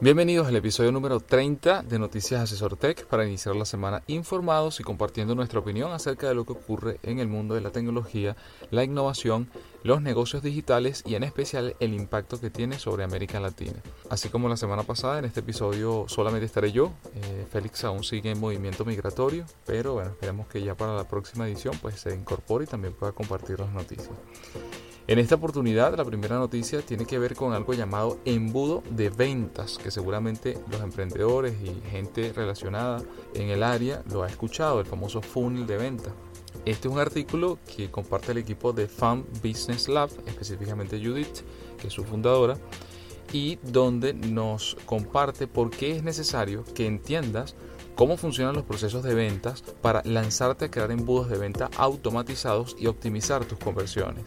Bienvenidos al episodio número 30 de Noticias Asesor Tech para iniciar la semana informados y compartiendo nuestra opinión acerca de lo que ocurre en el mundo de la tecnología, la innovación, los negocios digitales y en especial el impacto que tiene sobre América Latina. Así como la semana pasada, en este episodio solamente estaré yo. Eh, Félix aún sigue en movimiento migratorio, pero bueno, esperemos que ya para la próxima edición pues se incorpore y también pueda compartir las noticias. En esta oportunidad, la primera noticia tiene que ver con algo llamado embudo de ventas, que seguramente los emprendedores y gente relacionada en el área lo ha escuchado, el famoso funnel de venta. Este es un artículo que comparte el equipo de FAM Business Lab, específicamente Judith, que es su fundadora, y donde nos comparte por qué es necesario que entiendas cómo funcionan los procesos de ventas para lanzarte a crear embudos de venta automatizados y optimizar tus conversiones.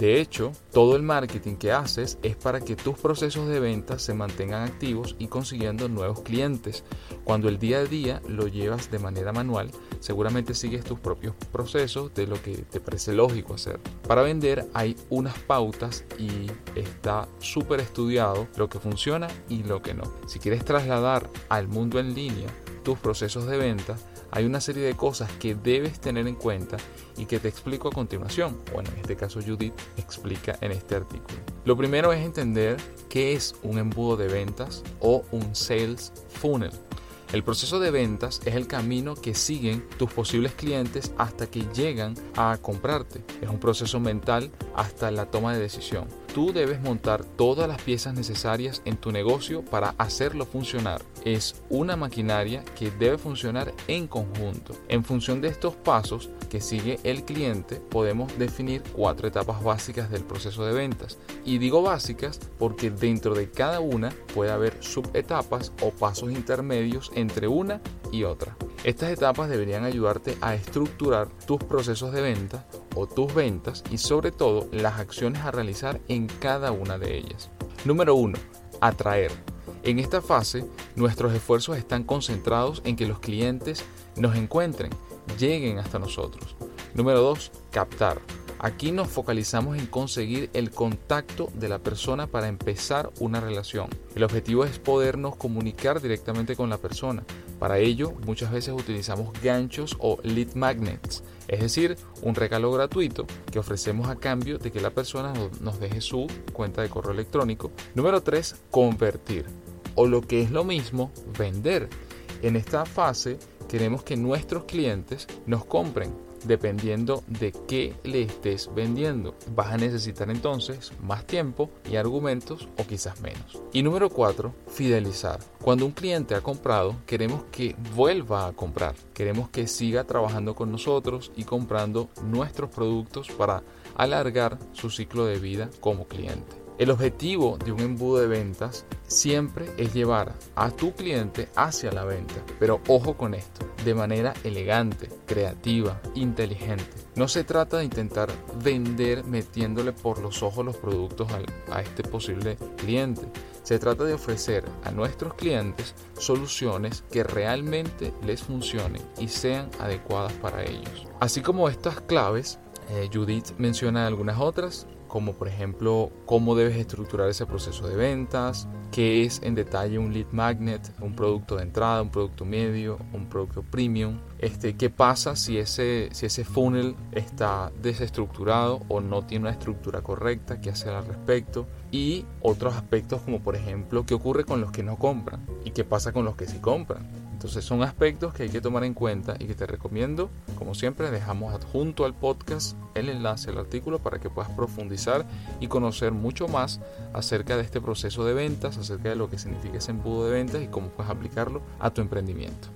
De hecho, todo el marketing que haces es para que tus procesos de venta se mantengan activos y consiguiendo nuevos clientes. Cuando el día a día lo llevas de manera manual, seguramente sigues tus propios procesos de lo que te parece lógico hacer. Para vender hay unas pautas y está súper estudiado lo que funciona y lo que no. Si quieres trasladar al mundo en línea tus procesos de venta, hay una serie de cosas que debes tener en cuenta y que te explico a continuación. Bueno, en este caso Judith explica en este artículo. Lo primero es entender qué es un embudo de ventas o un sales funnel. El proceso de ventas es el camino que siguen tus posibles clientes hasta que llegan a comprarte. Es un proceso mental hasta la toma de decisión. Tú debes montar todas las piezas necesarias en tu negocio para hacerlo funcionar. Es una maquinaria que debe funcionar en conjunto. En función de estos pasos que sigue el cliente, podemos definir cuatro etapas básicas del proceso de ventas. Y digo básicas porque dentro de cada una puede haber subetapas o pasos intermedios entre una y otra. Estas etapas deberían ayudarte a estructurar tus procesos de venta o tus ventas y sobre todo las acciones a realizar en cada una de ellas. Número 1. Atraer. En esta fase, nuestros esfuerzos están concentrados en que los clientes nos encuentren, lleguen hasta nosotros. Número 2. Captar. Aquí nos focalizamos en conseguir el contacto de la persona para empezar una relación. El objetivo es podernos comunicar directamente con la persona. Para ello, muchas veces utilizamos ganchos o lead magnets, es decir, un regalo gratuito que ofrecemos a cambio de que la persona nos deje su cuenta de correo electrónico. Número 3, convertir. O lo que es lo mismo, vender. En esta fase queremos que nuestros clientes nos compren dependiendo de qué le estés vendiendo. Vas a necesitar entonces más tiempo y argumentos o quizás menos. Y número 4, fidelizar. Cuando un cliente ha comprado, queremos que vuelva a comprar. Queremos que siga trabajando con nosotros y comprando nuestros productos para alargar su ciclo de vida como cliente. El objetivo de un embudo de ventas siempre es llevar a tu cliente hacia la venta, pero ojo con esto, de manera elegante, creativa, inteligente. No se trata de intentar vender metiéndole por los ojos los productos a, este posible cliente. Se trata de ofrecer a nuestros clientes soluciones que realmente les funcionen y sean adecuadas para ellos. Así como estas claves, eh, Judith menciona algunas otras, como por ejemplo cómo debes estructurar ese proceso de ventas, qué es en detalle un lead magnet, un producto de entrada, un producto medio, un producto premium, este, qué pasa si ese, si ese funnel está desestructurado o no tiene una estructura correcta, qué hacer al respecto y otros aspectos como por ejemplo qué ocurre con los que no compran y qué pasa con los que sí compran. Entonces son aspectos que hay que tomar en cuenta y que te recomiendo. Como siempre, dejamos adjunto al podcast el enlace al artículo para que puedas profundizar y conocer mucho más acerca de este proceso de ventas, acerca de lo que significa ese embudo de ventas y cómo puedes aplicarlo a tu emprendimiento.